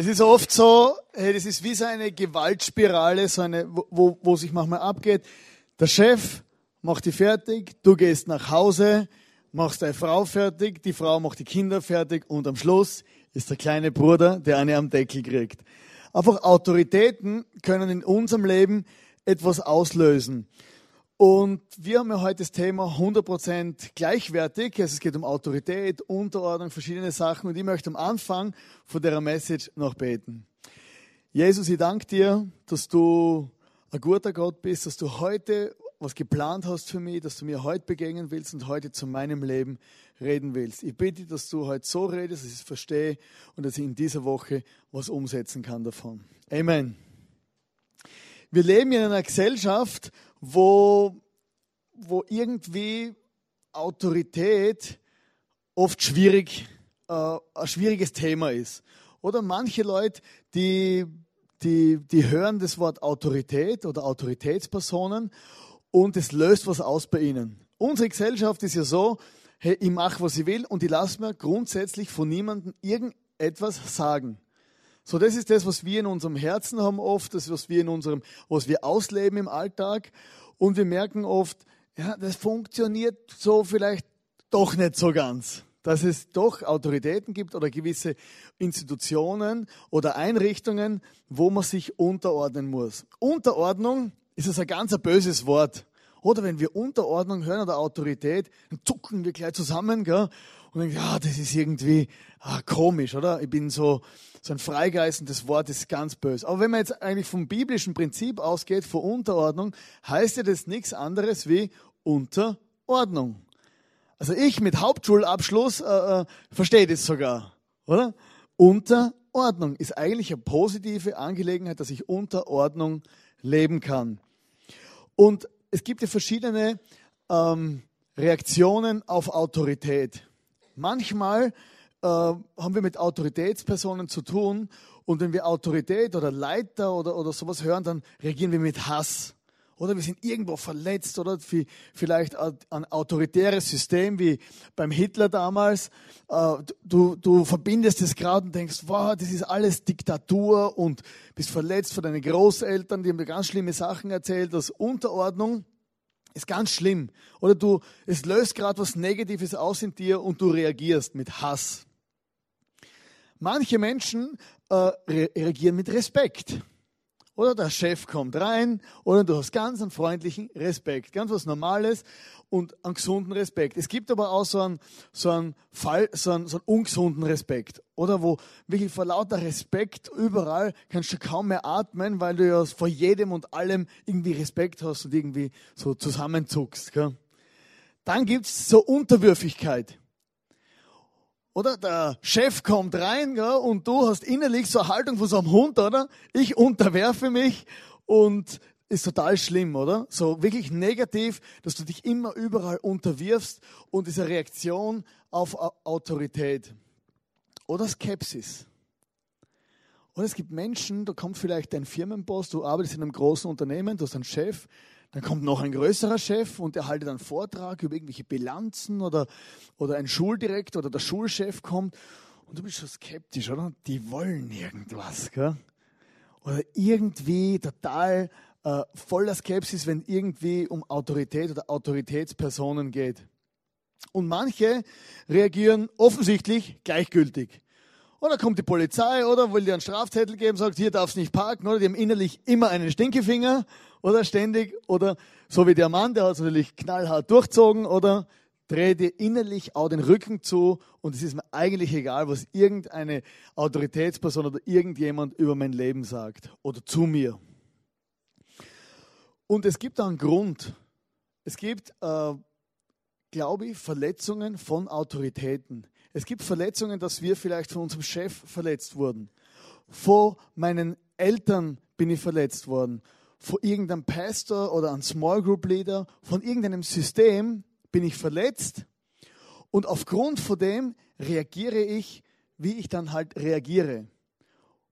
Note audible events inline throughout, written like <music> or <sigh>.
Es ist oft so, hey, das ist wie so eine Gewaltspirale, so eine, wo, wo sich manchmal abgeht. Der Chef macht die fertig, du gehst nach Hause, machst deine Frau fertig, die Frau macht die Kinder fertig und am Schluss ist der kleine Bruder, der eine am Deckel kriegt. Einfach Autoritäten können in unserem Leben etwas auslösen. Und wir haben ja heute das Thema 100% gleichwertig. Also es geht um Autorität, Unterordnung, verschiedene Sachen. Und ich möchte am Anfang von der Message noch beten. Jesus, ich danke dir, dass du ein guter Gott bist, dass du heute was geplant hast für mich, dass du mir heute begegnen willst und heute zu meinem Leben reden willst. Ich bitte, dass du heute so redest, dass ich es verstehe und dass ich in dieser Woche was umsetzen kann davon. Amen. Wir leben in einer Gesellschaft, wo, wo irgendwie Autorität oft schwierig, äh, ein schwieriges Thema ist. Oder manche Leute, die, die, die hören das Wort Autorität oder Autoritätspersonen und es löst was aus bei ihnen. Unsere Gesellschaft ist ja so, hey, ich mache, was ich will und ich lasse mir grundsätzlich von niemandem irgendetwas sagen. So, das ist das, was wir in unserem Herzen haben oft, das, was wir in unserem, was wir ausleben im Alltag. Und wir merken oft, ja, das funktioniert so vielleicht doch nicht so ganz. Dass es doch Autoritäten gibt oder gewisse Institutionen oder Einrichtungen, wo man sich unterordnen muss. Unterordnung ist das ein ganz böses Wort. Oder wenn wir Unterordnung hören oder Autorität, dann zucken wir gleich zusammen gell? Und denken, ja, das ist irgendwie ah, komisch, oder? Ich bin so, so ein freigeißendes Wort, das ist ganz böse. Aber wenn man jetzt eigentlich vom biblischen Prinzip ausgeht, vor Unterordnung, heißt ja das nichts anderes wie Unterordnung. Also ich mit Hauptschulabschluss äh, äh, verstehe das sogar, oder? Unterordnung ist eigentlich eine positive Angelegenheit, dass ich Unterordnung leben kann. Und es gibt ja verschiedene ähm, Reaktionen auf Autorität. Manchmal äh, haben wir mit Autoritätspersonen zu tun und wenn wir Autorität oder Leiter oder, oder sowas hören, dann reagieren wir mit Hass. Oder wir sind irgendwo verletzt oder vielleicht ein autoritäres System wie beim Hitler damals. Äh, du, du verbindest es gerade und denkst, wow, das ist alles Diktatur und bist verletzt von deinen Großeltern, die haben dir ganz schlimme Sachen erzählt, dass Unterordnung ist ganz schlimm. Oder du, es löst gerade was Negatives aus in dir und du reagierst mit Hass. Manche Menschen äh, reagieren mit Respekt. Oder der Chef kommt rein oder du hast ganz einen freundlichen Respekt, ganz was Normales und einen gesunden Respekt. Es gibt aber auch so einen, so einen, Fall, so einen, so einen ungesunden Respekt. Oder wo wirklich vor lauter Respekt überall kannst du kaum mehr atmen, weil du ja vor jedem und allem irgendwie Respekt hast und irgendwie so zusammenzuckst. Gell? Dann gibt es so Unterwürfigkeit. Oder der Chef kommt rein ja, und du hast innerlich so eine Haltung von so einem Hund, oder? Ich unterwerfe mich und ist total schlimm, oder? So wirklich negativ, dass du dich immer überall unterwirfst und diese Reaktion auf Autorität. Oder Skepsis. Oder es gibt Menschen, da kommt vielleicht dein Firmenboss, du arbeitest in einem großen Unternehmen, du hast einen Chef, dann kommt noch ein größerer Chef und der haltet einen Vortrag über irgendwelche Bilanzen oder, oder ein Schuldirektor oder der Schulchef kommt und du bist schon skeptisch, oder? Die wollen irgendwas, gell? Oder irgendwie total äh, voller Skepsis, wenn irgendwie um Autorität oder Autoritätspersonen geht. Und manche reagieren offensichtlich gleichgültig. Oder kommt die Polizei oder will dir einen Strafzettel geben, sagt, hier darfst du nicht parken, oder die haben innerlich immer einen Stinkefinger oder ständig, oder so wie der Mann, der hat es natürlich knallhart durchzogen, oder drehe dir innerlich auch den Rücken zu und es ist mir eigentlich egal, was irgendeine Autoritätsperson oder irgendjemand über mein Leben sagt oder zu mir. Und es gibt einen Grund. Es gibt, äh, glaube ich, Verletzungen von Autoritäten. Es gibt Verletzungen, dass wir vielleicht von unserem Chef verletzt wurden. Vor meinen Eltern bin ich verletzt worden von irgendeinem Pastor oder einem Small Group Leader, von irgendeinem System bin ich verletzt und aufgrund von dem reagiere ich, wie ich dann halt reagiere.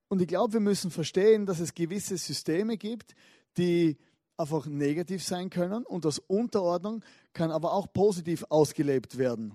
Und ich glaube, wir müssen verstehen, dass es gewisse Systeme gibt, die einfach negativ sein können und das Unterordnung kann aber auch positiv ausgelebt werden.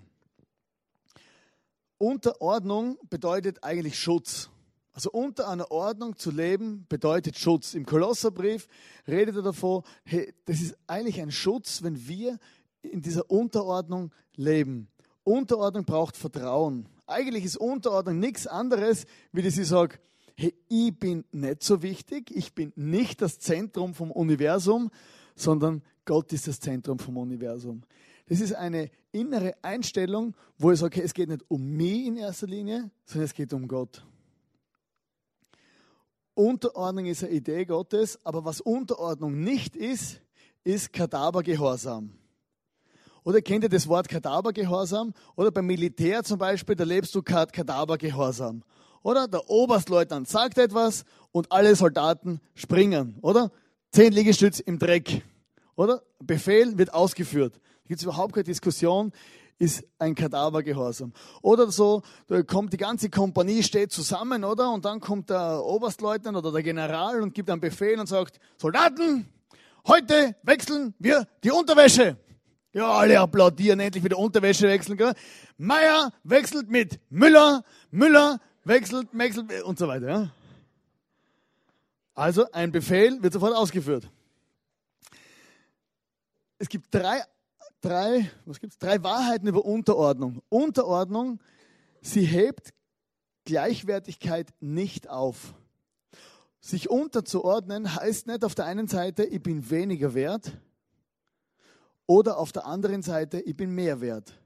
Unterordnung bedeutet eigentlich Schutz. Also unter einer Ordnung zu leben bedeutet Schutz. Im Kolosserbrief redet er davon, hey, das ist eigentlich ein Schutz, wenn wir in dieser Unterordnung leben. Unterordnung braucht Vertrauen. Eigentlich ist Unterordnung nichts anderes, wie dass ich sage, hey, ich bin nicht so wichtig, ich bin nicht das Zentrum vom Universum, sondern Gott ist das Zentrum vom Universum. Das ist eine innere Einstellung, wo ich sage, okay, es geht nicht um mich in erster Linie, sondern es geht um Gott. Unterordnung ist eine Idee Gottes, aber was Unterordnung nicht ist, ist Kadavergehorsam. Oder kennt ihr das Wort Kadavergehorsam? Oder beim Militär zum Beispiel, da lebst du Kadavergehorsam. Oder der Oberstleutnant sagt etwas und alle Soldaten springen. Oder? Zehn Liegestütz im Dreck. Oder? Befehl wird ausgeführt. Da gibt es überhaupt keine Diskussion, ist ein Kadavergehorsam. Oder so, da kommt die ganze Kompanie, steht zusammen, oder? Und dann kommt der Oberstleutnant oder der General und gibt einen Befehl und sagt, Soldaten, heute wechseln wir die Unterwäsche. Ja, alle applaudieren, endlich wieder Unterwäsche wechseln. Gell? Meier wechselt mit Müller, Müller wechselt, wechselt und so weiter. Ja? Also ein Befehl wird sofort ausgeführt. Es gibt drei, drei, was gibt's? drei Wahrheiten über Unterordnung. Unterordnung, sie hebt Gleichwertigkeit nicht auf. Sich unterzuordnen heißt nicht auf der einen Seite, ich bin weniger wert, oder auf der anderen Seite, ich bin mehr wert.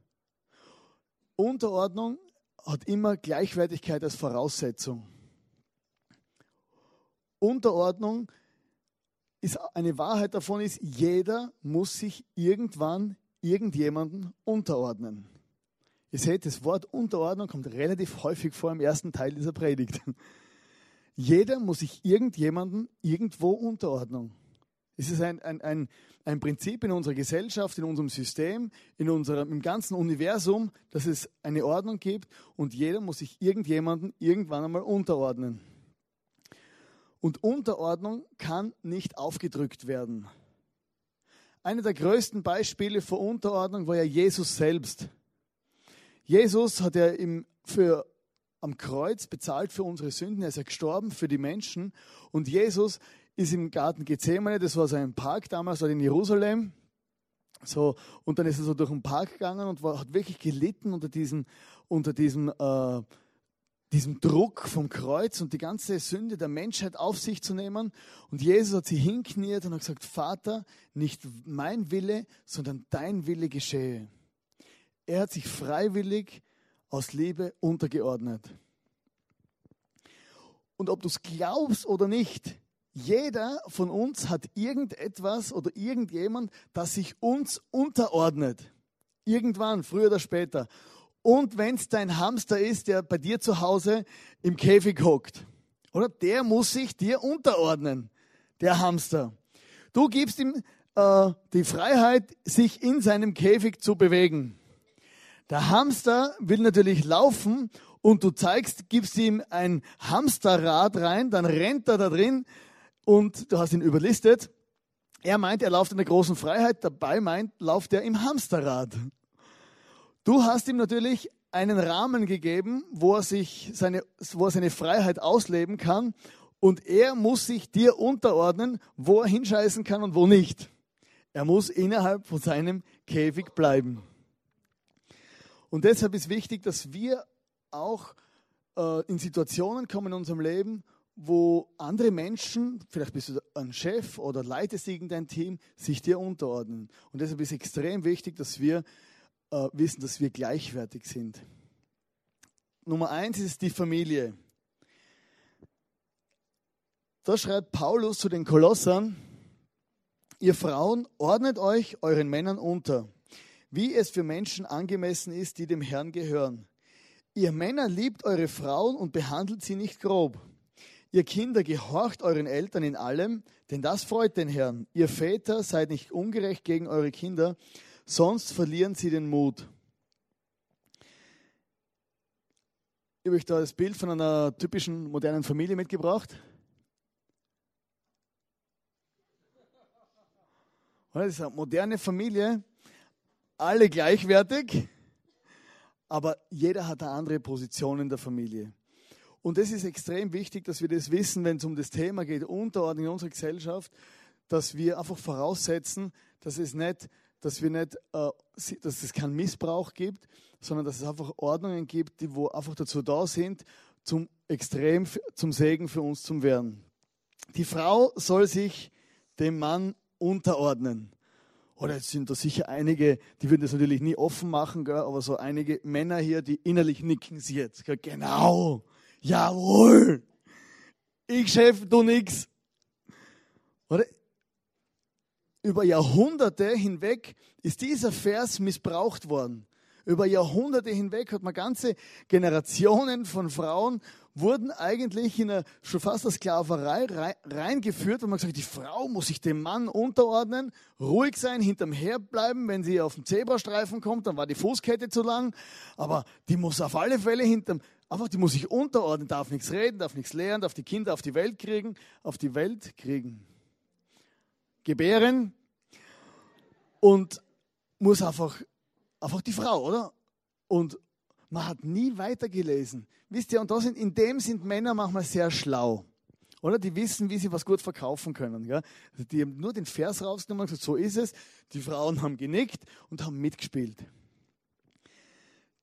Unterordnung hat immer Gleichwertigkeit als Voraussetzung. Unterordnung ist eine Wahrheit davon ist, jeder muss sich irgendwann irgendjemanden unterordnen. Ihr seht, das Wort Unterordnung kommt relativ häufig vor im ersten Teil dieser Predigt. Jeder muss sich irgendjemanden irgendwo unterordnen. Es ist ein, ein, ein, ein Prinzip in unserer Gesellschaft, in unserem System, in unserem, im ganzen Universum, dass es eine Ordnung gibt und jeder muss sich irgendjemanden irgendwann einmal unterordnen. Und Unterordnung kann nicht aufgedrückt werden. Eine der größten Beispiele für Unterordnung war ja Jesus selbst. Jesus hat ja im, für, am Kreuz bezahlt für unsere Sünden, er ist ja gestorben für die Menschen und Jesus ist im Garten Gethsemane, das war so ein Park damals dort in Jerusalem. So, und dann ist er so durch den Park gegangen und war, hat wirklich gelitten unter diesem, unter diesem, äh, diesem Druck vom Kreuz und die ganze Sünde der Menschheit auf sich zu nehmen. Und Jesus hat sie hinkniert und hat gesagt, Vater, nicht mein Wille, sondern dein Wille geschehe. Er hat sich freiwillig aus Liebe untergeordnet. Und ob du es glaubst oder nicht, jeder von uns hat irgendetwas oder irgendjemand, das sich uns unterordnet. Irgendwann, früher oder später. Und wenn es dein Hamster ist, der bei dir zu Hause im Käfig hockt, oder der muss sich dir unterordnen, der Hamster. Du gibst ihm äh, die Freiheit, sich in seinem Käfig zu bewegen. Der Hamster will natürlich laufen und du zeigst, gibst ihm ein Hamsterrad rein, dann rennt er da drin und du hast ihn überlistet. Er meint, er läuft in der großen Freiheit, dabei meint, läuft er im Hamsterrad. Du hast ihm natürlich einen Rahmen gegeben, wo er sich seine, wo er seine Freiheit ausleben kann und er muss sich dir unterordnen, wo er hinscheißen kann und wo nicht. Er muss innerhalb von seinem Käfig bleiben. Und deshalb ist wichtig, dass wir auch äh, in Situationen kommen in unserem Leben, wo andere Menschen, vielleicht bist du ein Chef oder leitest irgendein Team, sich dir unterordnen. Und deshalb ist es extrem wichtig, dass wir äh, wissen, dass wir gleichwertig sind. Nummer eins ist die Familie. Da schreibt Paulus zu den Kolossern, ihr Frauen ordnet euch euren Männern unter, wie es für Menschen angemessen ist, die dem Herrn gehören. Ihr Männer liebt eure Frauen und behandelt sie nicht grob Ihr Kinder, gehorcht euren Eltern in allem, denn das freut den Herrn. Ihr Väter, seid nicht ungerecht gegen eure Kinder, sonst verlieren sie den Mut. Ich habe euch da das Bild von einer typischen modernen Familie mitgebracht. Das ist eine moderne Familie, alle gleichwertig, aber jeder hat eine andere Position in der Familie. Und das ist extrem wichtig, dass wir das wissen, wenn es um das Thema geht, Unterordnung in unserer Gesellschaft, dass wir einfach voraussetzen, dass es nicht, dass wir nicht, äh, dass es keinen Missbrauch gibt, sondern dass es einfach Ordnungen gibt, die wo einfach dazu da sind, zum extrem zum Segen für uns zu werden. Die Frau soll sich dem Mann unterordnen. Oder jetzt sind da sicher einige, die würden das natürlich nie offen machen, gell, aber so einige Männer hier, die innerlich nicken sie jetzt. Gell, genau, jawohl, ich Chef, du nix. Oder? Über Jahrhunderte hinweg ist dieser Vers missbraucht worden. Über Jahrhunderte hinweg hat man ganze Generationen von Frauen wurden eigentlich in eine, schon fast eine Sklaverei reingeführt, wo man gesagt hat, die Frau muss sich dem Mann unterordnen, ruhig sein, hinterm herbleiben, wenn sie auf den Zebrastreifen kommt, dann war die Fußkette zu lang, aber die muss auf alle Fälle hinterm, einfach, die muss sich unterordnen, darf nichts reden, darf nichts lernen, darf die Kinder auf die Welt kriegen, auf die Welt kriegen. Gebären und muss einfach einfach die Frau, oder? Und man hat nie weitergelesen. Wisst ihr, und da sind, in dem sind Männer manchmal sehr schlau. Oder? Die wissen, wie sie was gut verkaufen können. Gell? Also die haben nur den Vers rausgenommen und gesagt, so ist es. Die Frauen haben genickt und haben mitgespielt.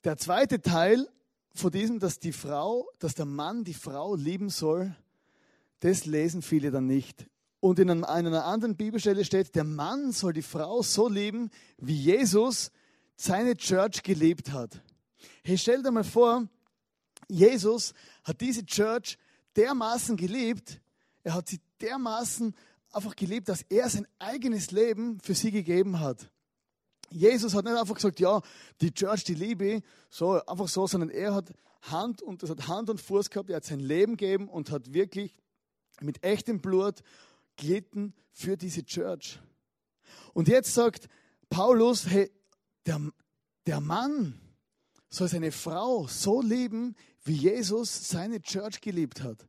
Der zweite Teil von diesem, dass die Frau, dass der Mann die Frau lieben soll, das lesen viele dann nicht. Und in einer anderen Bibelstelle steht, der Mann soll die Frau so lieben, wie Jesus seine Church gelebt hat. Hey, stell dir mal vor, Jesus hat diese Church dermaßen geliebt, er hat sie dermaßen einfach gelebt, dass er sein eigenes Leben für sie gegeben hat. Jesus hat nicht einfach gesagt, ja, die Church, die liebe ich, so, einfach so, sondern er hat Hand und das hat Hand und Fuß gehabt, er hat sein Leben gegeben und hat wirklich mit echtem Blut gelitten für diese Church. Und jetzt sagt Paulus, hey, der, der Mann soll seine Frau so lieben, wie Jesus seine Church geliebt hat.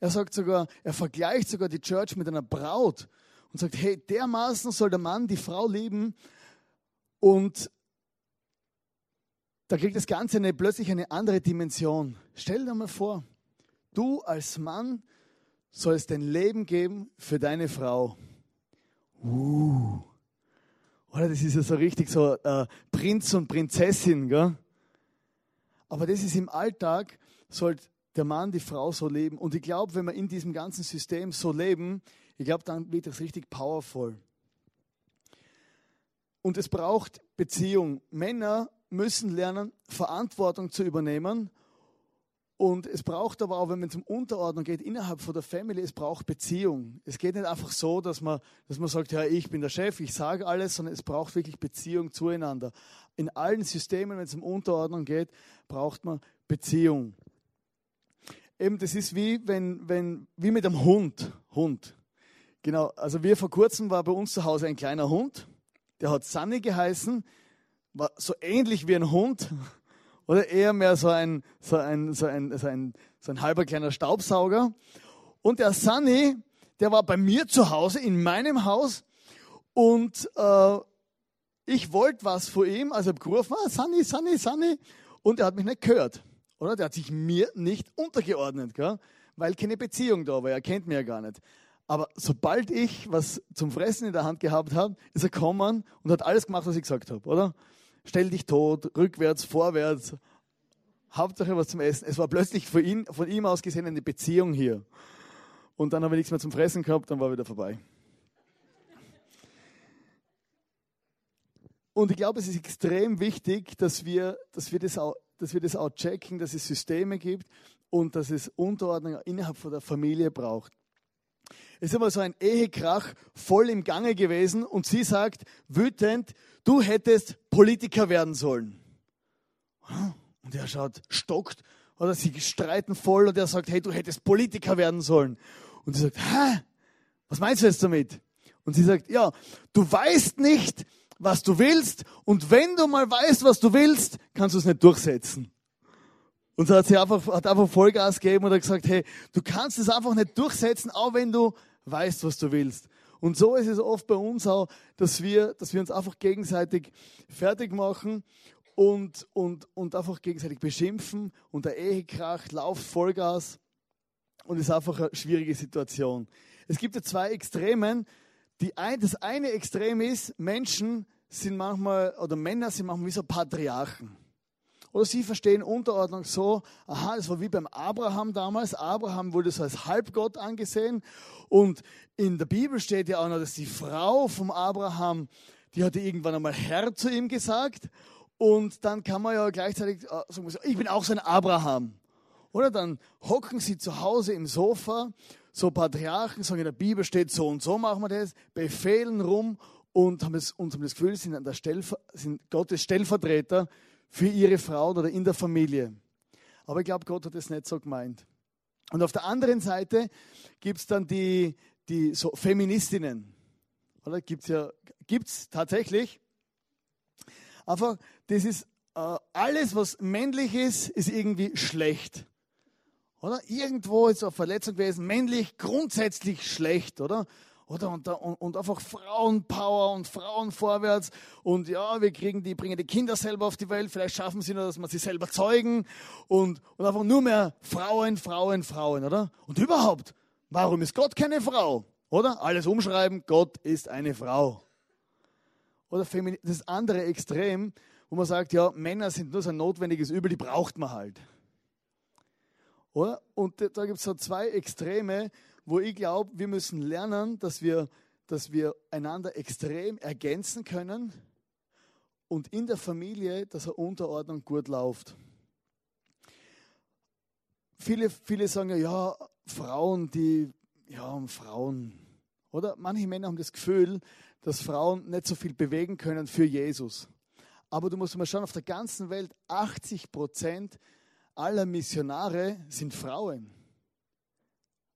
Er sagt sogar, er vergleicht sogar die Church mit einer Braut und sagt, hey, dermaßen soll der Mann die Frau lieben und da kriegt das Ganze eine, plötzlich eine andere Dimension. Stell dir mal vor, du als Mann sollst dein Leben geben für deine Frau. Uh. Oder das ist ja so richtig so äh, Prinz und Prinzessin, gell? Aber das ist im Alltag, sollte der Mann die Frau so leben. Und ich glaube, wenn wir in diesem ganzen System so leben, ich glaube, dann wird das richtig powerful. Und es braucht Beziehung. Männer müssen lernen, Verantwortung zu übernehmen und es braucht aber auch, wenn man zum Unterordnung geht, innerhalb von der Family, es braucht Beziehung. Es geht nicht einfach so, dass man, dass man sagt, ja, ich bin der Chef, ich sage alles, sondern es braucht wirklich Beziehung zueinander. In allen Systemen, wenn es um Unterordnung geht, braucht man Beziehung. Eben, das ist wie, wenn, wenn, wie mit einem Hund. Hund. Genau, also wir vor kurzem war bei uns zu Hause ein kleiner Hund, der hat Sunny geheißen, war so ähnlich wie ein Hund, oder eher mehr so ein, so ein, so ein, so ein, so ein halber kleiner Staubsauger. Und der Sunny, der war bei mir zu Hause, in meinem Haus und äh, ich wollte was von ihm, also habe gerufen, ah, Sunny, Sunny, Sunny und er hat mich nicht gehört. Oder? Der hat sich mir nicht untergeordnet, gell? weil keine Beziehung da war, er kennt mich ja gar nicht. Aber sobald ich was zum Fressen in der Hand gehabt habe, ist er gekommen und hat alles gemacht, was ich gesagt habe, oder? Stell dich tot, rückwärts, vorwärts, Hauptsache was zum Essen. Es war plötzlich von ihm, von ihm aus gesehen eine Beziehung hier. Und dann habe ich nichts mehr zum Fressen gehabt, dann war wieder vorbei. Und ich glaube, es ist extrem wichtig, dass wir, dass wir, das, auch, dass wir das auch checken, dass es Systeme gibt und dass es Unterordnung innerhalb von der Familie braucht. Es ist immer so ein Ehekrach voll im Gange gewesen und sie sagt wütend, du hättest Politiker werden sollen. Und er schaut, stockt, oder sie streiten voll und er sagt, hey, du hättest Politiker werden sollen. Und sie sagt, hä? Was meinst du jetzt damit? Und sie sagt, ja, du weißt nicht, was du willst und wenn du mal weißt, was du willst, kannst du es nicht durchsetzen. Und so hat sie einfach, hat einfach Vollgas gegeben und hat gesagt, hey, du kannst es einfach nicht durchsetzen, auch wenn du weißt, was du willst. Und so ist es oft bei uns auch, dass wir, dass wir uns einfach gegenseitig fertig machen und, und, und einfach gegenseitig beschimpfen und der Ehe kracht, lauft Vollgas und ist einfach eine schwierige Situation. Es gibt ja zwei Extremen. Die ein, das eine Extrem ist, Menschen sind manchmal, oder Männer sind manchmal wie so Patriarchen. Oder sie verstehen Unterordnung so, aha, das war wie beim Abraham damals. Abraham wurde so als Halbgott angesehen. Und in der Bibel steht ja auch noch, dass die Frau vom Abraham, die hatte irgendwann einmal Herr zu ihm gesagt. Und dann kann man ja gleichzeitig äh, sagen, ich bin auch so ein Abraham. Oder dann hocken sie zu Hause im Sofa, so Patriarchen, sagen in der Bibel steht so und so machen wir das, befehlen rum und haben das, und haben das Gefühl, sind, an der Stellver sind Gottes Stellvertreter für ihre Frau oder in der Familie. Aber ich glaube, Gott hat es nicht so gemeint. Und auf der anderen Seite gibt es dann die, die so Feministinnen. Oder gibt es ja, gibt's tatsächlich. Einfach, das ist äh, alles, was männlich ist, ist irgendwie schlecht. Oder? Irgendwo ist eine Verletzung gewesen, männlich grundsätzlich schlecht, oder? Oder? Und, und, und einfach Frauenpower und Frauenvorwärts. Und ja, wir kriegen die, bringen die Kinder selber auf die Welt. Vielleicht schaffen sie nur, dass man sie selber zeugen. Und, und einfach nur mehr Frauen, Frauen, Frauen, oder? Und überhaupt, warum ist Gott keine Frau? Oder? Alles umschreiben, Gott ist eine Frau. Oder das andere Extrem, wo man sagt, ja, Männer sind nur so ein notwendiges Übel, die braucht man halt. Oder? Und da gibt es so zwei Extreme, wo ich glaube, wir müssen lernen, dass wir, dass wir einander extrem ergänzen können und in der Familie, dass eine Unterordnung gut läuft. Viele, viele sagen ja, ja, Frauen, die, ja, Frauen. Oder manche Männer haben das Gefühl, dass Frauen nicht so viel bewegen können für Jesus. Aber du musst mal schauen, auf der ganzen Welt 80 Prozent aller Missionare sind Frauen.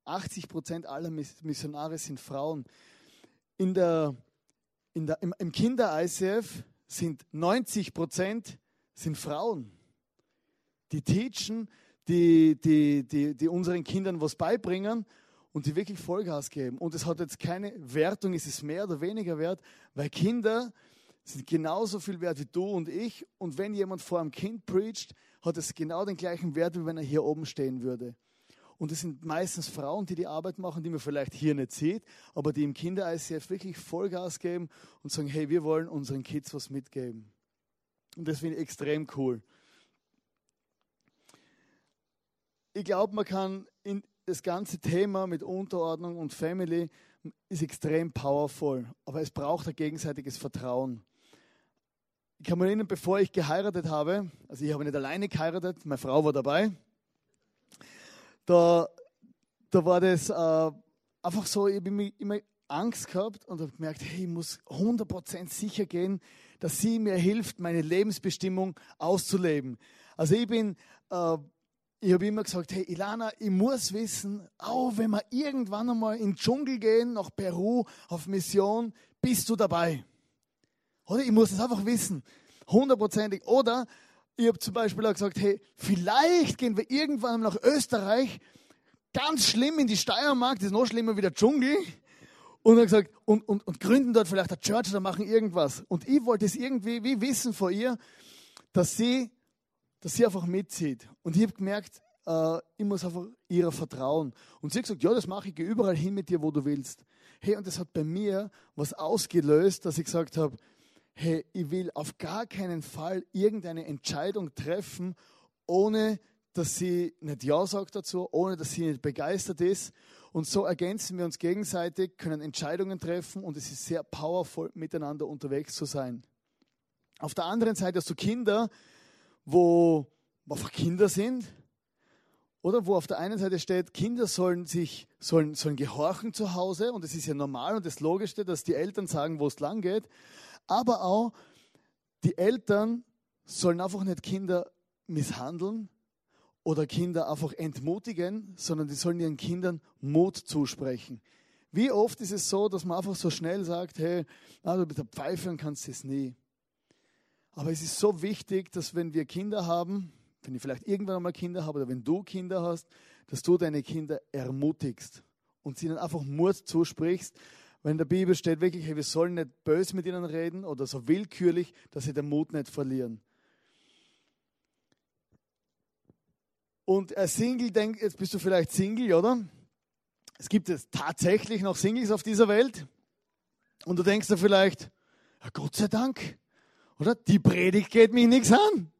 80 Prozent aller Missionare sind Frauen. In der, in der, Im, im Kinder-ICF sind 90 Prozent sind Frauen. Die teachen, die, die, die, die unseren Kindern was beibringen und die wirklich Vollgas geben. Und es hat jetzt keine Wertung, ist es mehr oder weniger wert, weil Kinder sind genauso viel wert wie du und ich. Und wenn jemand vor einem Kind preacht, hat es genau den gleichen Wert, wie wenn er hier oben stehen würde. Und es sind meistens Frauen, die die Arbeit machen, die man vielleicht hier nicht sieht, aber die im Kinder-ICF wirklich Vollgas geben und sagen, hey, wir wollen unseren Kids was mitgeben. Und das finde ich extrem cool. Ich glaube, man kann in das ganze Thema mit Unterordnung und Family ist extrem powerful, aber es braucht ein gegenseitiges Vertrauen. Ich kann mich erinnern, bevor ich geheiratet habe, also ich habe nicht alleine geheiratet, meine Frau war dabei, da, da war das äh, einfach so, ich habe immer Angst gehabt und habe gemerkt, hey, ich muss 100% sicher gehen, dass sie mir hilft, meine Lebensbestimmung auszuleben. Also ich bin, äh, ich habe immer gesagt, hey Ilana, ich muss wissen, auch wenn wir irgendwann einmal in den Dschungel gehen, nach Peru, auf Mission, bist du dabei. Oder ich muss es einfach wissen, hundertprozentig. Oder ich habe zum Beispiel auch gesagt, hey, vielleicht gehen wir irgendwann nach Österreich, ganz schlimm in die Steiermark, das ist noch schlimmer wie der Dschungel. Und er gesagt, und, und, und gründen dort vielleicht eine Church oder machen irgendwas. Und ich wollte es irgendwie wie wissen vor ihr, dass sie, dass sie einfach mitzieht. Und ich habe gemerkt, äh, ich muss einfach ihr vertrauen. Und sie hat gesagt, ja, das mache ich, gehe überall hin mit dir, wo du willst. Hey, und das hat bei mir was ausgelöst, dass ich gesagt habe, hey, ich will auf gar keinen Fall irgendeine Entscheidung treffen, ohne dass sie nicht Ja sagt dazu, ohne dass sie nicht begeistert ist. Und so ergänzen wir uns gegenseitig, können Entscheidungen treffen und es ist sehr powerful, miteinander unterwegs zu sein. Auf der anderen Seite hast du Kinder, wo einfach Kinder sind, oder wo auf der einen Seite steht, Kinder sollen sich, sollen, sollen gehorchen zu Hause und es ist ja normal und das Logischste, dass die Eltern sagen, wo es lang geht aber auch die Eltern sollen einfach nicht Kinder misshandeln oder Kinder einfach entmutigen, sondern die sollen ihren Kindern Mut zusprechen. Wie oft ist es so, dass man einfach so schnell sagt, hey, na, du bist ein Pfeife kannst es nie. Aber es ist so wichtig, dass wenn wir Kinder haben, wenn ich vielleicht irgendwann einmal Kinder habe oder wenn du Kinder hast, dass du deine Kinder ermutigst und sie ihnen einfach Mut zusprichst, wenn in der Bibel steht wirklich, hey, wir sollen nicht böse mit ihnen reden oder so willkürlich, dass sie den Mut nicht verlieren. Und ein Single denkt, jetzt bist du vielleicht Single, oder? Es gibt jetzt tatsächlich noch Singles auf dieser Welt. Und du denkst dir vielleicht, Gott sei Dank, oder? Die Predigt geht mich nichts an.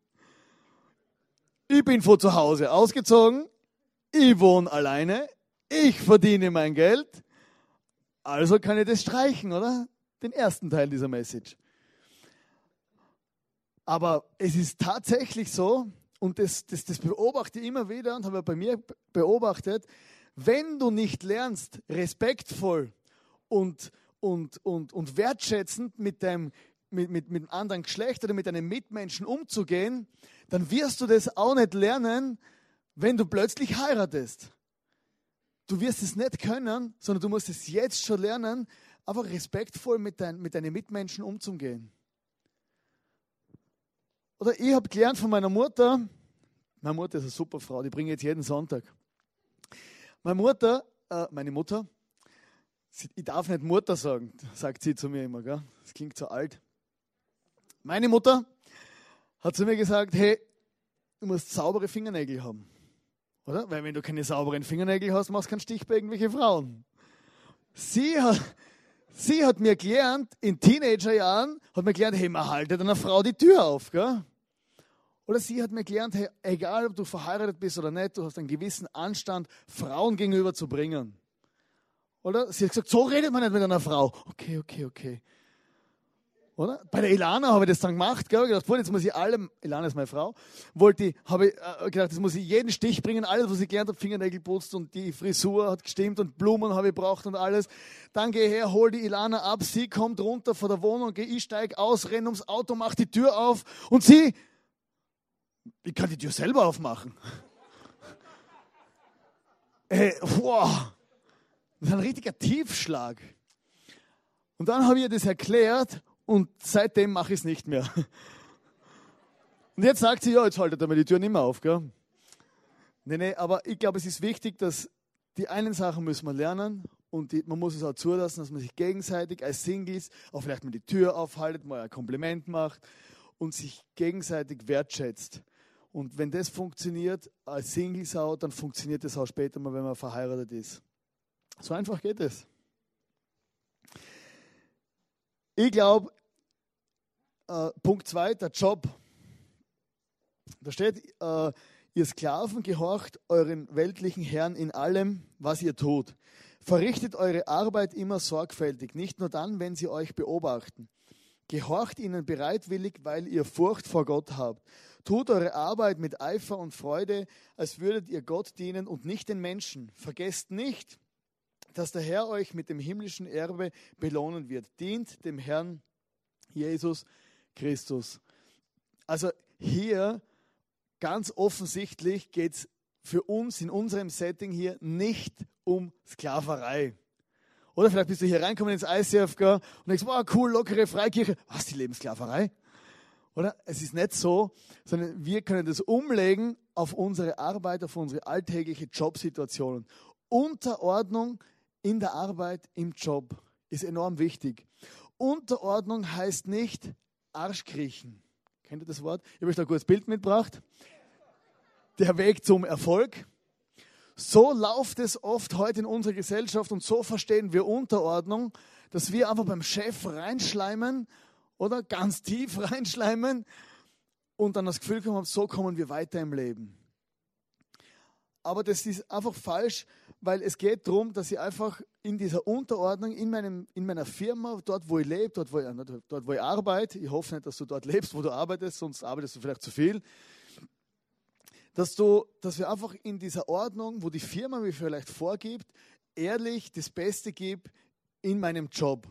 Ich bin von zu Hause ausgezogen, ich wohne alleine, ich verdiene mein Geld, also kann ich das streichen, oder? Den ersten Teil dieser Message. Aber es ist tatsächlich so, und das, das, das beobachte ich immer wieder und habe bei mir beobachtet, wenn du nicht lernst, respektvoll und, und, und, und wertschätzend mit deinem mit, mit, mit einem anderen Geschlecht oder mit einem Mitmenschen umzugehen, dann wirst du das auch nicht lernen, wenn du plötzlich heiratest. Du wirst es nicht können, sondern du musst es jetzt schon lernen, einfach respektvoll mit, dein, mit deinen Mitmenschen umzugehen. Oder ich habe gelernt von meiner Mutter, meine Mutter ist eine super Frau, die bringe ich jetzt jeden Sonntag. Meine Mutter, äh, meine Mutter, ich darf nicht Mutter sagen, sagt sie zu mir immer, gell? das klingt so alt. Meine Mutter hat zu mir gesagt, hey, du musst saubere Fingernägel haben. Oder? Weil wenn du keine sauberen Fingernägel hast, machst du keinen Stich bei irgendwelchen Frauen. Sie hat, sie hat mir gelernt, in Teenagerjahren, hat mir gelernt, hey, man haltet einer Frau die Tür auf. Gell? Oder sie hat mir gelernt, hey, egal ob du verheiratet bist oder nicht, du hast einen gewissen Anstand, Frauen gegenüber zu bringen. Oder? Sie hat gesagt, so redet man nicht mit einer Frau. Okay, okay, okay. Oder? Bei der Ilana habe ich das dann gemacht, gell? Ich gedacht, jetzt muss ich allem, Ilana ist meine Frau, wollte, habe ich äh, gedacht, das muss ich jeden Stich bringen, alles, was ich gelernt habe, Fingernägel putzt und die Frisur hat gestimmt und Blumen habe ich braucht und alles. Dann gehe ich her, hol die Ilana ab, sie kommt runter von der Wohnung, gehe, ich steige aus, renne ums Auto, mache die Tür auf und sie, ich kann die Tür selber aufmachen. Ey, <laughs> wow, das ist ein richtiger Tiefschlag. Und dann habe ich ihr das erklärt und seitdem mache ich es nicht mehr. Und jetzt sagt sie, ja, jetzt haltet er mir die Tür nicht mehr auf. Gell? Nee, nee, aber ich glaube, es ist wichtig, dass die einen Sachen müssen wir lernen und die, man muss es auch zulassen, dass man sich gegenseitig als Singles auch vielleicht mal die Tür aufhaltet, mal ein Kompliment macht und sich gegenseitig wertschätzt. Und wenn das funktioniert als Singles auch, dann funktioniert das auch später mal, wenn man verheiratet ist. So einfach geht es. Ich glaube, äh, Punkt 2, der Job. Da steht, äh, ihr Sklaven gehorcht euren weltlichen Herrn in allem, was ihr tut. Verrichtet eure Arbeit immer sorgfältig, nicht nur dann, wenn sie euch beobachten. Gehorcht ihnen bereitwillig, weil ihr Furcht vor Gott habt. Tut eure Arbeit mit Eifer und Freude, als würdet ihr Gott dienen und nicht den Menschen. Vergesst nicht, dass der Herr euch mit dem himmlischen Erbe belohnen wird. Dient dem Herrn Jesus Christus. Also hier ganz offensichtlich geht es für uns in unserem Setting hier nicht um Sklaverei. Oder vielleicht bist du hier reinkommen ins ICF und denkst, wow, cool, lockere Freikirche. Was, die leben Sklaverei? Oder? Es ist nicht so, sondern wir können das umlegen auf unsere Arbeit, auf unsere alltägliche Jobsituationen. Unterordnung in der Arbeit, im Job ist enorm wichtig. Unterordnung heißt nicht Arschkriechen. Kennt ihr das Wort? Ich habe euch da ein gutes Bild mitgebracht. Der Weg zum Erfolg. So läuft es oft heute in unserer Gesellschaft und so verstehen wir Unterordnung, dass wir einfach beim Chef reinschleimen oder ganz tief <laughs> reinschleimen und dann das Gefühl haben, so kommen wir weiter im Leben. Aber das ist einfach falsch, weil es geht darum, dass ich einfach in dieser Unterordnung, in, meinem, in meiner Firma, dort wo ich lebe, dort wo ich, dort wo ich arbeite, ich hoffe nicht, dass du dort <laughs> lebst, wo du arbeitest, sonst arbeitest du vielleicht zu viel, dass, du, dass wir einfach in dieser Ordnung, wo die Firma mir vielleicht vorgibt, ehrlich das Beste gebe in meinem Job.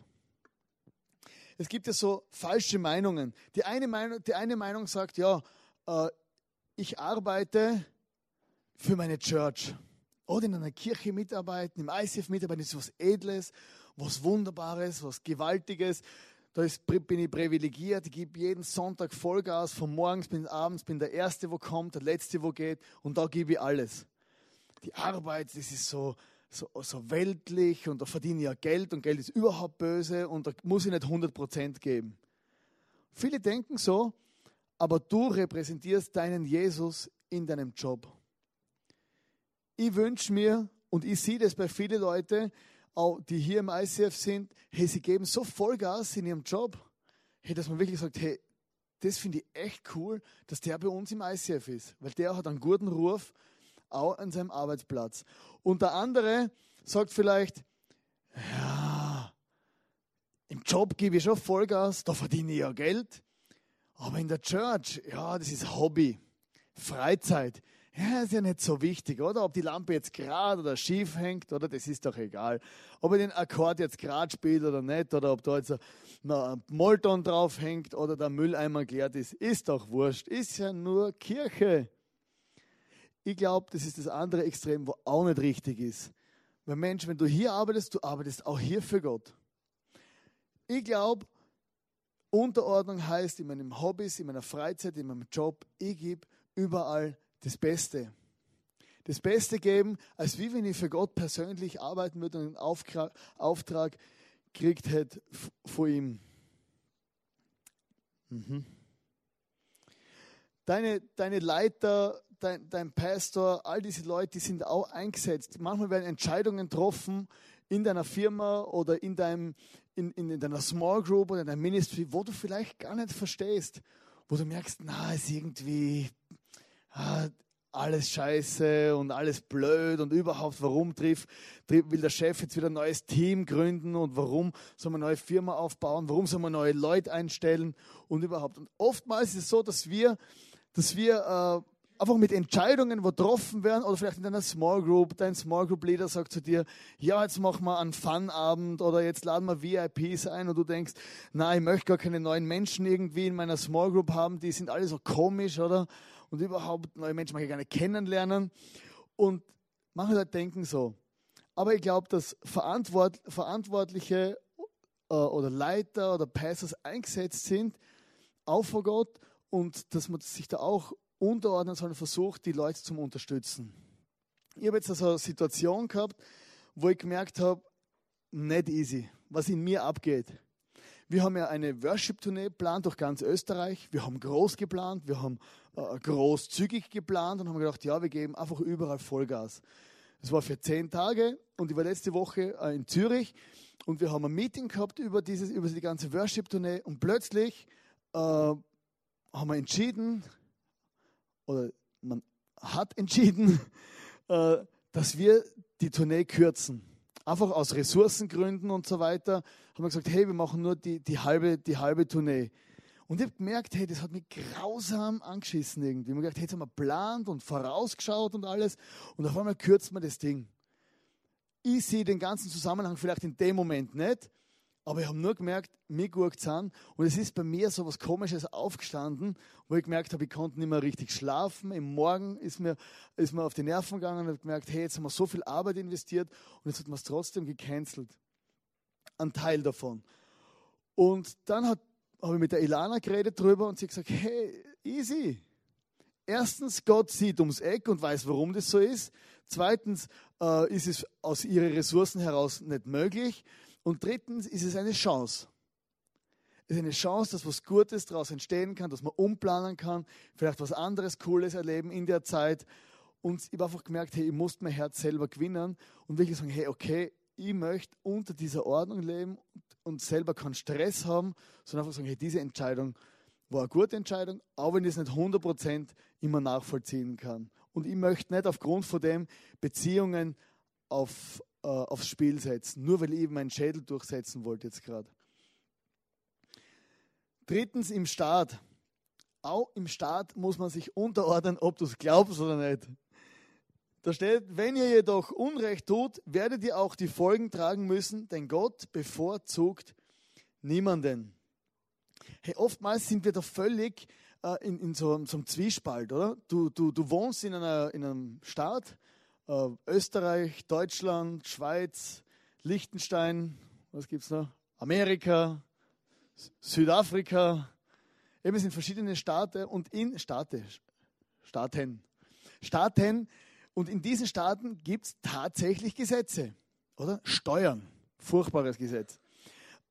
Es gibt ja so falsche Meinungen. Die eine Meinung, die eine Meinung sagt, ja, äh, ich arbeite für meine Church oder in einer Kirche mitarbeiten, im ICF mitarbeiten, ist was Edles, was Wunderbares, was Gewaltiges. Da bin ich privilegiert, ich gebe jeden Sonntag Vollgas, von morgens bis abends, bin der Erste, wo kommt, der Letzte, wo geht und da gebe ich alles. Die Arbeit, das ist so, so, so weltlich und da verdiene ich ja Geld und Geld ist überhaupt böse und da muss ich nicht 100% geben. Viele denken so, aber du repräsentierst deinen Jesus in deinem Job. Ich wünsche mir, und ich sehe das bei vielen Leuten, auch die hier im ICF sind, hey, sie geben so Vollgas in ihrem Job, hey, dass man wirklich sagt, hey, das finde ich echt cool, dass der bei uns im ICF ist, weil der hat einen guten Ruf, auch an seinem Arbeitsplatz. Und der andere sagt vielleicht, ja, im Job gebe ich schon Vollgas, da verdiene ich ja Geld, aber in der Church, ja, das ist Hobby, Freizeit. Ja, ist ja nicht so wichtig, oder? Ob die Lampe jetzt gerade oder schief hängt, oder? Das ist doch egal. Ob er den Akkord jetzt gerade spielt oder nicht, oder ob da jetzt ein Molton drauf hängt oder der Mülleimer geleert ist, ist doch wurscht. Ist ja nur Kirche. Ich glaube, das ist das andere Extrem, wo auch nicht richtig ist. Weil Mensch, wenn du hier arbeitest, du arbeitest auch hier für Gott. Ich glaube, Unterordnung heißt in meinen Hobbys, in meiner Freizeit, in meinem Job, ich gebe überall das Beste. Das Beste geben, als wie wenn ich für Gott persönlich arbeiten würde und einen Auftrag, Auftrag gekriegt hätte von ihm. Mhm. Deine, deine Leiter, dein, dein Pastor, all diese Leute, die sind auch eingesetzt. Manchmal werden Entscheidungen getroffen in deiner Firma oder in, deinem, in, in, in deiner Small Group oder in deinem Ministry, wo du vielleicht gar nicht verstehst, wo du merkst, na, ist irgendwie ah, alles scheiße und alles blöd und überhaupt, warum trifft, will der Chef jetzt wieder ein neues Team gründen und warum soll man eine neue Firma aufbauen, warum soll man neue Leute einstellen und überhaupt. Und oftmals ist es so, dass wir, dass wir äh, einfach mit Entscheidungen, wo getroffen werden, oder vielleicht in deiner Small Group, dein Small Group Leader sagt zu dir, ja, jetzt machen wir einen Fun-Abend oder jetzt laden wir VIPs ein und du denkst, nein, ich möchte gar keine neuen Menschen irgendwie in meiner Small Group haben, die sind alle so komisch, oder? Und überhaupt neue Menschen gerne kennenlernen. Und manche Leute denken so. Aber ich glaube, dass Verantwort Verantwortliche äh, oder Leiter oder Pastors eingesetzt sind, auch vor Gott, und dass man sich da auch unterordnen, sondern versucht, die Leute zu unterstützen. Ich habe jetzt also eine Situation gehabt, wo ich gemerkt habe, nicht easy, was in mir abgeht. Wir haben ja eine Worship-Tournee geplant durch ganz Österreich. Wir haben groß geplant, wir haben äh, großzügig geplant und haben gedacht, ja, wir geben einfach überall Vollgas. Das war für zehn Tage und ich war letzte Woche äh, in Zürich und wir haben ein Meeting gehabt über, dieses, über die ganze Worship-Tournee und plötzlich äh, haben wir entschieden, oder man hat entschieden, <laughs> äh, dass wir die Tournee kürzen. Einfach aus Ressourcengründen und so weiter haben wir gesagt, hey, wir machen nur die, die, halbe, die halbe Tournee. Und ich habe gemerkt, hey, das hat mich grausam angeschissen irgendwie. Ich habe gedacht, hey, jetzt haben wir geplant und vorausgeschaut und alles. Und auf einmal kürzt man das Ding. Ich sehe den ganzen Zusammenhang vielleicht in dem Moment nicht, aber ich habe nur gemerkt, mir guckt es an. Und es ist bei mir so was Komisches aufgestanden, wo ich gemerkt habe, ich konnte nicht mehr richtig schlafen. Im Morgen ist mir, ist mir auf die Nerven gegangen und habe gemerkt, hey, jetzt haben wir so viel Arbeit investiert und jetzt hat man es trotzdem gecancelt. Ein Teil davon. Und dann habe ich mit der Ilana geredet drüber und sie gesagt, hey, easy. Erstens, Gott sieht ums Eck und weiß, warum das so ist. Zweitens äh, ist es aus ihren Ressourcen heraus nicht möglich. Und drittens ist es eine Chance. Es ist eine Chance, dass was Gutes daraus entstehen kann, dass man umplanen kann, vielleicht was anderes Cooles erleben in der Zeit. Und ich habe einfach gemerkt, hey, ich muss mein Herz selber gewinnen und wirklich sagen, hey, okay, ich möchte unter dieser Ordnung leben und selber keinen Stress haben, sondern einfach sagen, hey, diese Entscheidung war eine gute Entscheidung, auch wenn ich es nicht 100% immer nachvollziehen kann. Und ich möchte nicht aufgrund von dem Beziehungen auf, äh, aufs Spiel setzen, nur weil ich eben meinen Schädel durchsetzen wollte jetzt gerade. Drittens im Staat. Auch im Staat muss man sich unterordnen, ob du es glaubst oder nicht. Da steht, wenn ihr jedoch Unrecht tut, werdet ihr auch die Folgen tragen müssen, denn Gott bevorzugt niemanden. Hey, oftmals sind wir da völlig äh, in, in so, so, einem Zwiespalt, oder? Du, du, du wohnst in, einer, in einem Staat, äh, Österreich, Deutschland, Schweiz, Liechtenstein, was gibt es noch? Amerika, Südafrika. Eben, sind verschiedene Staaten und in Staate, Staaten, Staaten und in diesen Staaten gibt es tatsächlich Gesetze, oder? Steuern, furchtbares Gesetz.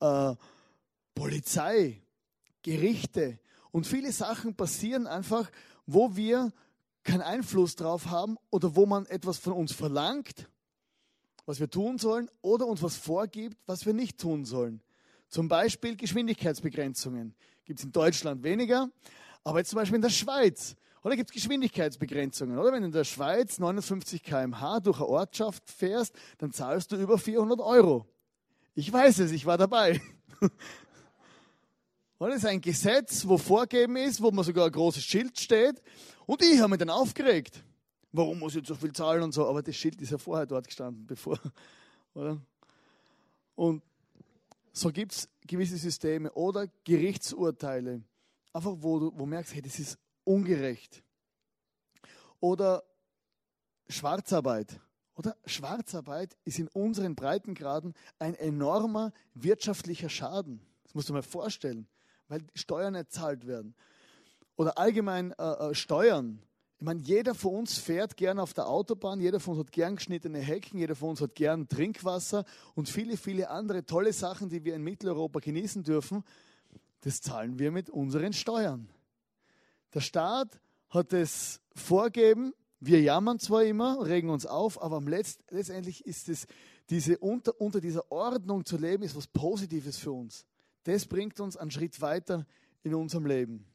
Äh, Polizei, Gerichte und viele Sachen passieren einfach, wo wir keinen Einfluss drauf haben oder wo man etwas von uns verlangt, was wir tun sollen, oder uns was vorgibt, was wir nicht tun sollen. Zum Beispiel Geschwindigkeitsbegrenzungen. Gibt es in Deutschland weniger, aber jetzt zum Beispiel in der Schweiz. Oder gibt es Geschwindigkeitsbegrenzungen? Oder wenn du in der Schweiz 59 km/h durch eine Ortschaft fährst, dann zahlst du über 400 Euro. Ich weiß es, ich war dabei. <laughs> Das ist ein Gesetz, wo vorgegeben ist, wo man sogar ein großes Schild steht. Und ich habe mich dann aufgeregt. Warum muss ich jetzt so viel zahlen und so? Aber das Schild ist ja vorher dort gestanden, <laughs> bevor. Oder? Und so gibt es gewisse Systeme oder Gerichtsurteile, einfach wo du wo merkst, hey, das ist ungerecht. Oder Schwarzarbeit. Oder Schwarzarbeit ist in unseren Breitengraden ein enormer wirtschaftlicher Schaden. Das musst du mal vorstellen, weil Steuern nicht zahlt werden. Oder allgemein äh, äh, Steuern. Ich meine, jeder von uns fährt gern auf der Autobahn, jeder von uns hat gern geschnittene Hecken, jeder von uns hat gern Trinkwasser und viele, viele andere tolle Sachen, die wir in Mitteleuropa genießen dürfen, das zahlen wir mit unseren Steuern. Der Staat hat es vorgeben, wir jammern zwar immer, regen uns auf, aber Letzt, letztendlich ist es, diese unter, unter dieser Ordnung zu leben, ist was Positives für uns. Das bringt uns einen Schritt weiter in unserem Leben.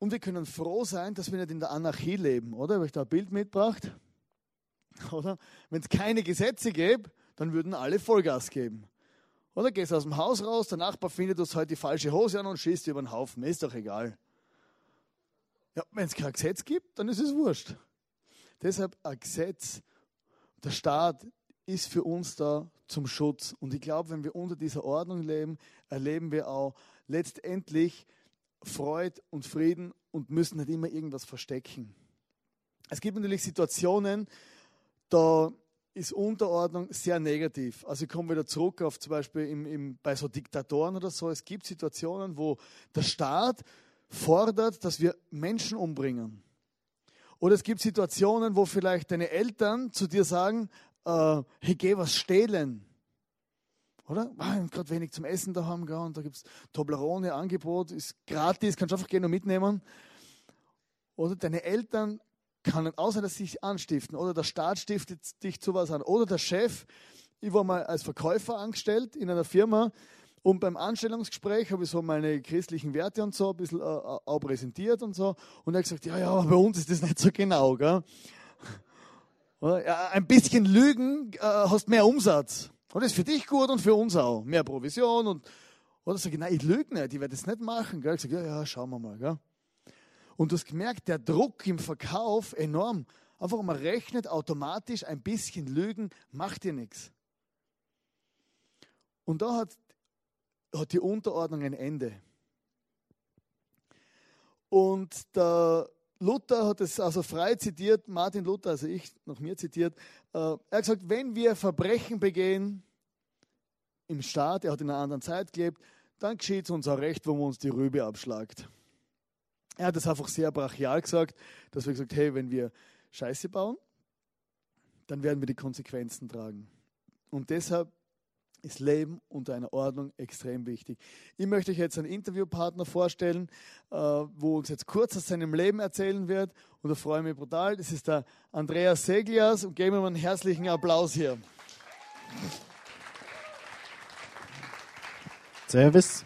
Und wir können froh sein, dass wir nicht in der Anarchie leben, oder? Habe ich da ein Bild mitgebracht? <laughs> Oder? Wenn es keine Gesetze gäbe, dann würden alle Vollgas geben. Oder gehst aus dem Haus raus, der Nachbar findet uns heute die falsche Hose an und schießt über den Haufen. Ist doch egal. Ja, wenn es kein Gesetz gibt, dann ist es wurscht. Deshalb ein Gesetz, der Staat ist für uns da zum Schutz. Und ich glaube, wenn wir unter dieser Ordnung leben, erleben wir auch letztendlich Freude und Frieden und müssen nicht immer irgendwas verstecken. Es gibt natürlich Situationen, da ist Unterordnung sehr negativ. Also ich komme wieder zurück auf zum Beispiel im, im, bei so Diktatoren oder so. Es gibt Situationen, wo der Staat fordert, dass wir Menschen umbringen. Oder es gibt Situationen, wo vielleicht deine Eltern zu dir sagen, äh, hey, geh was stehlen. Oder? Ah, gerade wenig zum Essen da haben, und da gibt es Toblerone, Angebot, ist gratis, kannst du einfach gehen und mitnehmen. Oder deine Eltern können, außer dass sie sich anstiften, oder der Staat stiftet dich zu was an, oder der Chef, ich war mal als Verkäufer angestellt in einer Firma und beim Anstellungsgespräch habe ich so meine christlichen Werte und so ein bisschen äh, äh auch präsentiert und so. Und er hat gesagt, ja, ja, aber bei uns ist das nicht so genau. Gell? Ein bisschen Lügen, äh, hast mehr Umsatz. Und das ist für dich gut und für uns auch. Mehr Provision und oder sage ich, nein, ich lüge nicht, ich werde das nicht machen. Gell? Ich sage, ja, ja, schauen wir mal. Gell? Und du hast gemerkt, der Druck im Verkauf enorm. Einfach man rechnet automatisch ein bisschen Lügen, macht dir nichts. Und da hat, hat die Unterordnung ein Ende. Und der Luther hat es also frei zitiert, Martin Luther, also ich, nach mir zitiert, äh, er hat gesagt, wenn wir Verbrechen begehen, im Staat, er hat in einer anderen Zeit gelebt, dann geschieht es uns auch recht, wo man uns die Rübe abschlagt. Er hat es einfach sehr brachial gesagt, dass wir gesagt hey, wenn wir Scheiße bauen, dann werden wir die Konsequenzen tragen. Und deshalb ist Leben unter einer Ordnung extrem wichtig. Ich möchte euch jetzt einen Interviewpartner vorstellen, äh, wo uns jetzt kurz aus seinem Leben erzählen wird. Und da freue ich mich brutal. Das ist der Andreas Seglias und geben wir einen herzlichen Applaus hier. Servus.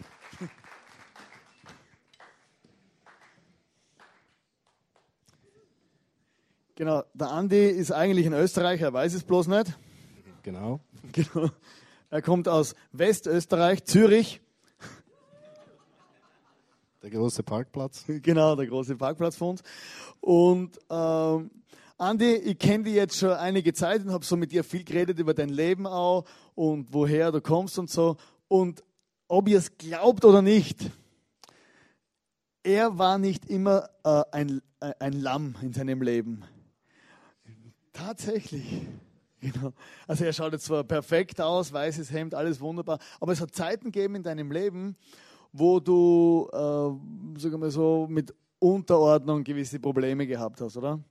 Genau, der Andi ist eigentlich ein Österreicher, er weiß es bloß nicht. Genau. <laughs> genau. Er kommt aus Westösterreich, Zürich. Der große Parkplatz. <laughs> Genau, der große Parkplatz von uns. Und ähm, Andi, ich kenne dich jetzt schon einige Zeit und habe so mit dir viel geredet über dein Leben auch und woher du kommst und so. Und ob ihr es glaubt oder nicht, er war nicht immer äh, ein, äh, ein Lamm in seinem Leben. Tatsächlich. Genau. Also er schaut jetzt zwar perfekt aus, weißes Hemd, alles wunderbar, aber es hat Zeiten gegeben in deinem Leben, wo du, äh, sagen wir so, mit Unterordnung gewisse Probleme gehabt hast, oder?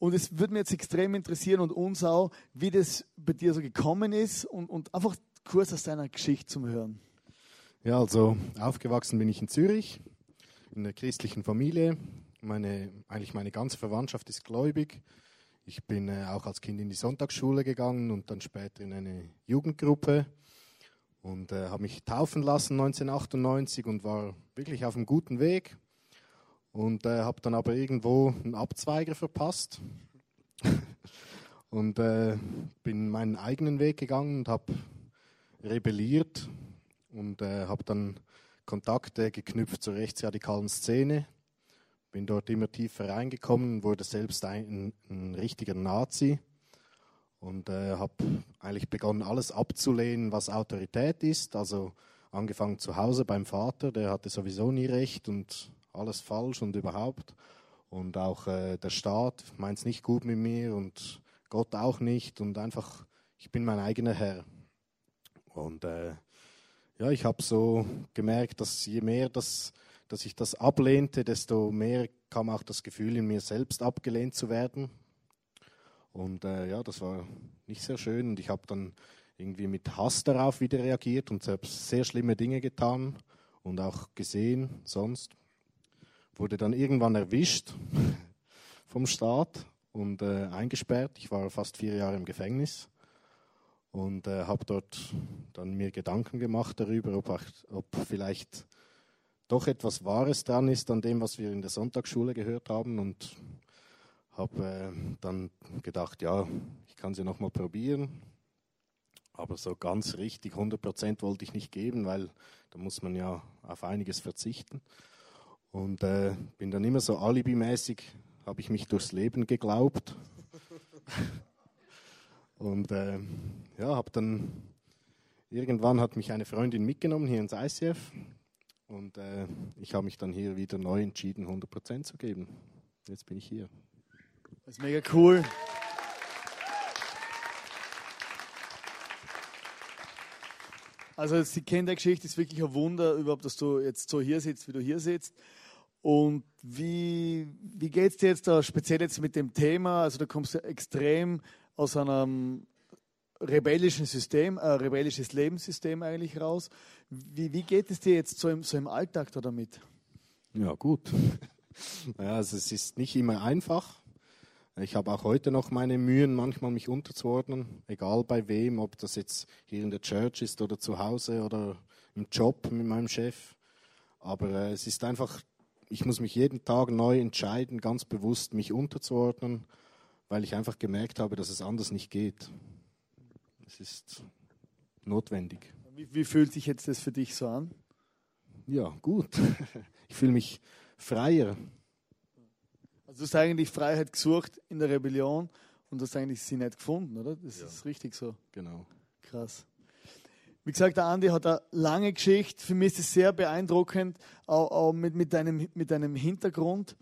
Und es würde mir jetzt extrem interessieren und uns auch, wie das bei dir so gekommen ist und, und einfach kurz aus deiner Geschichte zum Hören. Ja, also aufgewachsen bin ich in Zürich, in einer christlichen Familie. Meine, eigentlich meine ganze Verwandtschaft ist gläubig. Ich bin äh, auch als Kind in die Sonntagsschule gegangen und dann später in eine Jugendgruppe und äh, habe mich taufen lassen 1998 und war wirklich auf einem guten Weg und äh, habe dann aber irgendwo einen Abzweiger verpasst <laughs> und äh, bin meinen eigenen Weg gegangen und habe rebelliert und äh, habe dann Kontakte geknüpft zur rechtsradikalen Szene. Bin dort immer tiefer reingekommen, wurde selbst ein, ein richtiger Nazi und äh, habe eigentlich begonnen, alles abzulehnen, was Autorität ist. Also angefangen zu Hause beim Vater, der hatte sowieso nie recht und alles falsch und überhaupt. Und auch äh, der Staat meint es nicht gut mit mir und Gott auch nicht und einfach, ich bin mein eigener Herr. Und äh, ja, ich habe so gemerkt, dass je mehr das, dass ich das ablehnte, desto mehr kam auch das Gefühl in mir selbst abgelehnt zu werden. Und äh, ja, das war nicht sehr schön. Und ich habe dann irgendwie mit Hass darauf wieder reagiert und selbst sehr schlimme Dinge getan und auch gesehen sonst. Wurde dann irgendwann erwischt <laughs> vom Staat und äh, eingesperrt. Ich war fast vier Jahre im Gefängnis und äh, habe dort dann mir Gedanken gemacht darüber, ob, ob vielleicht doch etwas Wahres dran ist an dem, was wir in der Sonntagsschule gehört haben. Und habe äh, dann gedacht, ja, ich kann sie noch mal probieren, aber so ganz richtig 100 Prozent wollte ich nicht geben, weil da muss man ja auf einiges verzichten. Und äh, bin dann immer so alibimäßig, habe ich mich durchs Leben geglaubt. <laughs> Und äh, ja, habe dann irgendwann hat mich eine Freundin mitgenommen hier ins ICF und äh, ich habe mich dann hier wieder neu entschieden, 100% zu geben. Jetzt bin ich hier. Das ist mega cool. Also die Kindergeschichte ist wirklich ein Wunder, überhaupt, dass du jetzt so hier sitzt, wie du hier sitzt. Und wie, wie geht es dir jetzt da speziell jetzt mit dem Thema? Also du kommst ja extrem aus einem rebellischen System, ein rebellisches Lebenssystem eigentlich raus. Wie, wie geht es dir jetzt so im, so im Alltag da damit? Ja, gut. <laughs> Naja, also es ist nicht immer einfach. Ich habe auch heute noch meine Mühen, manchmal mich unterzuordnen, egal bei wem, ob das jetzt hier in der Church ist oder zu Hause oder im Job mit meinem Chef. Aber äh, es ist einfach, ich muss mich jeden Tag neu entscheiden, ganz bewusst mich unterzuordnen, weil ich einfach gemerkt habe, dass es anders nicht geht. Es ist notwendig. Wie, wie fühlt sich jetzt das für dich so an? Ja, gut. Ich fühle mich freier. Also du hast eigentlich Freiheit gesucht in der Rebellion und hast eigentlich sie nicht gefunden, oder? Das ja. ist richtig so. Genau. Krass. Wie gesagt, der Andi hat eine lange Geschichte. Für mich ist es sehr beeindruckend, auch, auch mit, mit, deinem, mit deinem Hintergrund,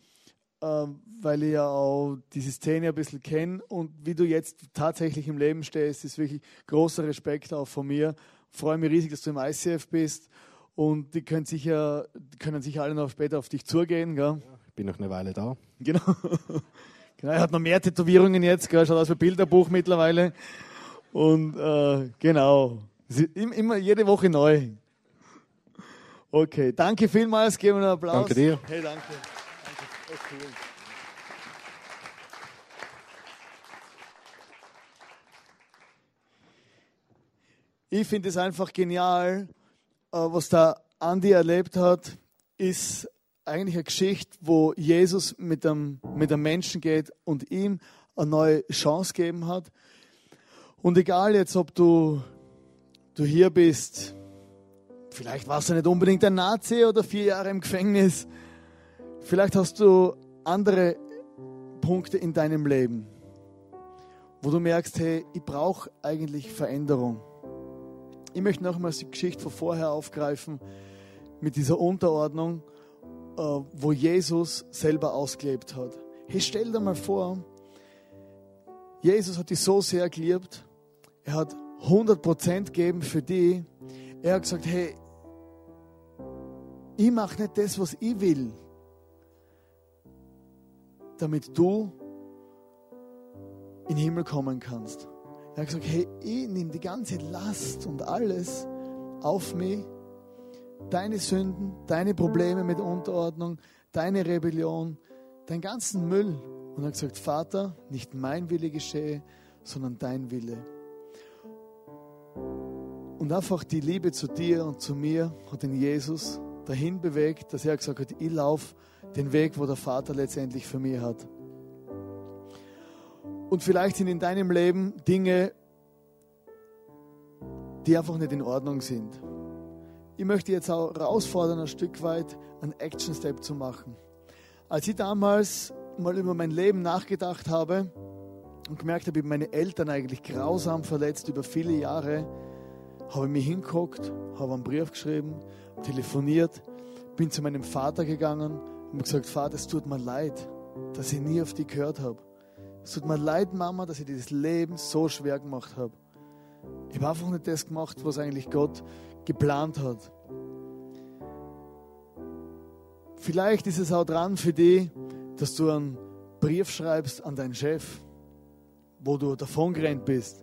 weil ich ja auch diese Szene ein bisschen kenne. Und wie du jetzt tatsächlich im Leben stehst, ist wirklich großer Respekt auch von mir. Ich freue mich riesig, dass du im ICF bist und die können sicher, die können sicher alle noch später auf dich zugehen. Gell? ich bin noch eine Weile da. Genau. <laughs> genau. Er hat noch mehr Tätowierungen jetzt, gell? schaut aus wie ein Bilderbuch mittlerweile. Und äh, genau. Immer jede Woche neu. Okay, danke vielmals, geben wir einen Applaus. Danke dir. Hey, danke. Cool. Ich finde es einfach genial, äh, was der Andi erlebt hat, ist eigentlich eine Geschichte, wo Jesus mit einem, mit einem Menschen geht und ihm eine neue Chance gegeben hat. Und egal jetzt, ob du, du hier bist, vielleicht warst du nicht unbedingt ein Nazi oder vier Jahre im Gefängnis, vielleicht hast du andere Punkte in deinem Leben, wo du merkst, hey, ich brauche eigentlich Veränderung. Ich möchte nochmals die Geschichte von vorher aufgreifen mit dieser Unterordnung, äh, wo Jesus selber ausgelebt hat. Hey, stell dir mal vor, Jesus hat dich so sehr geliebt, er hat 100% gegeben für dich. Er hat gesagt, hey, ich mache nicht das, was ich will, damit du in den Himmel kommen kannst. Er hat gesagt, hey, ich nehme die ganze Last und alles auf mich. Deine Sünden, deine Probleme mit Unterordnung, deine Rebellion, deinen ganzen Müll und hat gesagt, Vater, nicht mein Wille geschehe, sondern dein Wille. Und einfach die Liebe zu dir und zu mir hat den Jesus dahin bewegt, dass er gesagt hat, ich laufe den Weg, wo der Vater letztendlich für mich hat. Und vielleicht sind in deinem Leben Dinge, die einfach nicht in Ordnung sind. Ich möchte jetzt auch herausfordern, ein Stück weit einen Action Step zu machen. Als ich damals mal über mein Leben nachgedacht habe und gemerkt habe, ich meine Eltern eigentlich grausam verletzt über viele Jahre, habe ich mich hingeguckt, habe einen Brief geschrieben, telefoniert, bin zu meinem Vater gegangen und gesagt, Vater, es tut mir leid, dass ich nie auf dich gehört habe. Es tut mir leid, Mama, dass ich dieses Leben so schwer gemacht habe. Ich habe einfach nicht das gemacht, was eigentlich Gott geplant hat. Vielleicht ist es auch dran für dich, dass du einen Brief schreibst an deinen Chef, wo du davongerannt bist.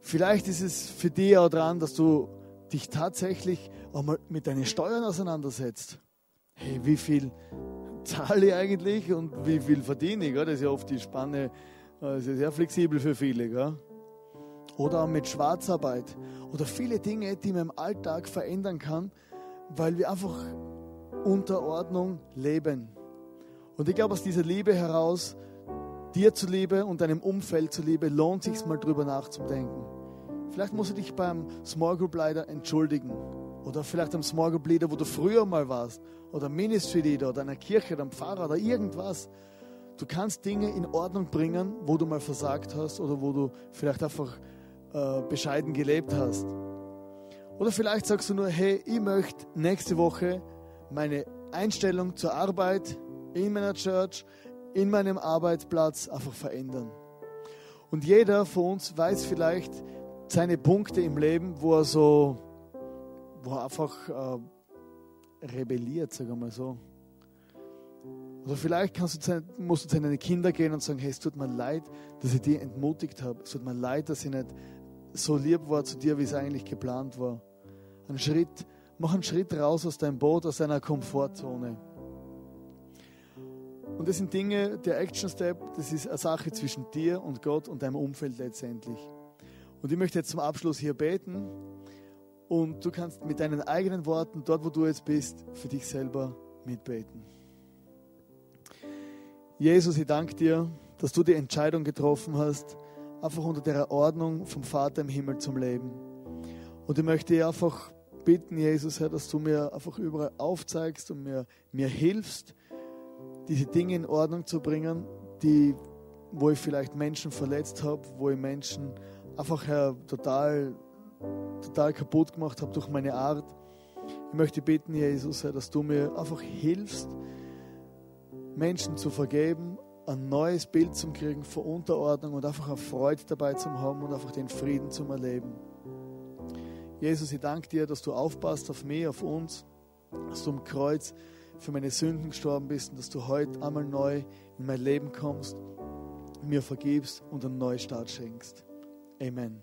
Vielleicht ist es für dich auch dran, dass du dich tatsächlich auch mal mit deinen Steuern auseinandersetzt. Hey, wie viel zahle ich eigentlich und wie viel verdiene ich? Das ist ja oft die Spanne, das ist sehr flexibel für viele. Oder auch mit Schwarzarbeit. Oder viele Dinge, die man im Alltag verändern kann, weil wir einfach unter Ordnung leben. Und ich glaube, aus dieser Liebe heraus, dir zuliebe und deinem Umfeld zuliebe, lohnt sich mal drüber nachzudenken. Vielleicht musst du dich beim Small Group Leader entschuldigen. Oder vielleicht am Small wo du früher mal warst. Oder Ministry Leader oder einer Kirche oder einem Pfarrer oder irgendwas. Du kannst Dinge in Ordnung bringen, wo du mal versagt hast oder wo du vielleicht einfach äh, bescheiden gelebt hast. Oder vielleicht sagst du nur, hey, ich möchte nächste Woche meine Einstellung zur Arbeit in meiner Church, in meinem Arbeitsplatz einfach verändern. Und jeder von uns weiß vielleicht, seine Punkte im Leben, wo er so, wo er einfach äh, rebelliert, sagen wir mal so. Oder vielleicht du zu, musst du zu deinen Kindern gehen und sagen, hey, es tut mir leid, dass ich die entmutigt habe. Es tut mir leid, dass ich nicht so lieb war zu dir, wie es eigentlich geplant war. Ein Schritt, mach einen Schritt raus aus deinem Boot, aus deiner Komfortzone. Und das sind Dinge, der Action Step, das ist eine Sache zwischen dir und Gott und deinem Umfeld letztendlich. Und ich möchte jetzt zum Abschluss hier beten und du kannst mit deinen eigenen Worten, dort wo du jetzt bist, für dich selber mitbeten. Jesus, ich danke dir, dass du die Entscheidung getroffen hast, einfach unter der Ordnung vom Vater im Himmel zum Leben. Und ich möchte dir einfach bitten, Jesus, Herr, dass du mir einfach überall aufzeigst und mir, mir hilfst, diese Dinge in Ordnung zu bringen, die, wo ich vielleicht Menschen verletzt habe, wo ich Menschen einfach ja, total, total kaputt gemacht habe durch meine Art. Ich möchte bitten, Jesus, dass du mir einfach hilfst, Menschen zu vergeben, ein neues Bild zu kriegen von Unterordnung und einfach eine Freude dabei zu haben und einfach den Frieden zu erleben. Jesus, ich danke dir, dass du aufpasst auf mich, auf uns, dass du am Kreuz für meine Sünden gestorben bist und dass du heute einmal neu in mein Leben kommst, mir vergibst und einen Neustart schenkst. Amen.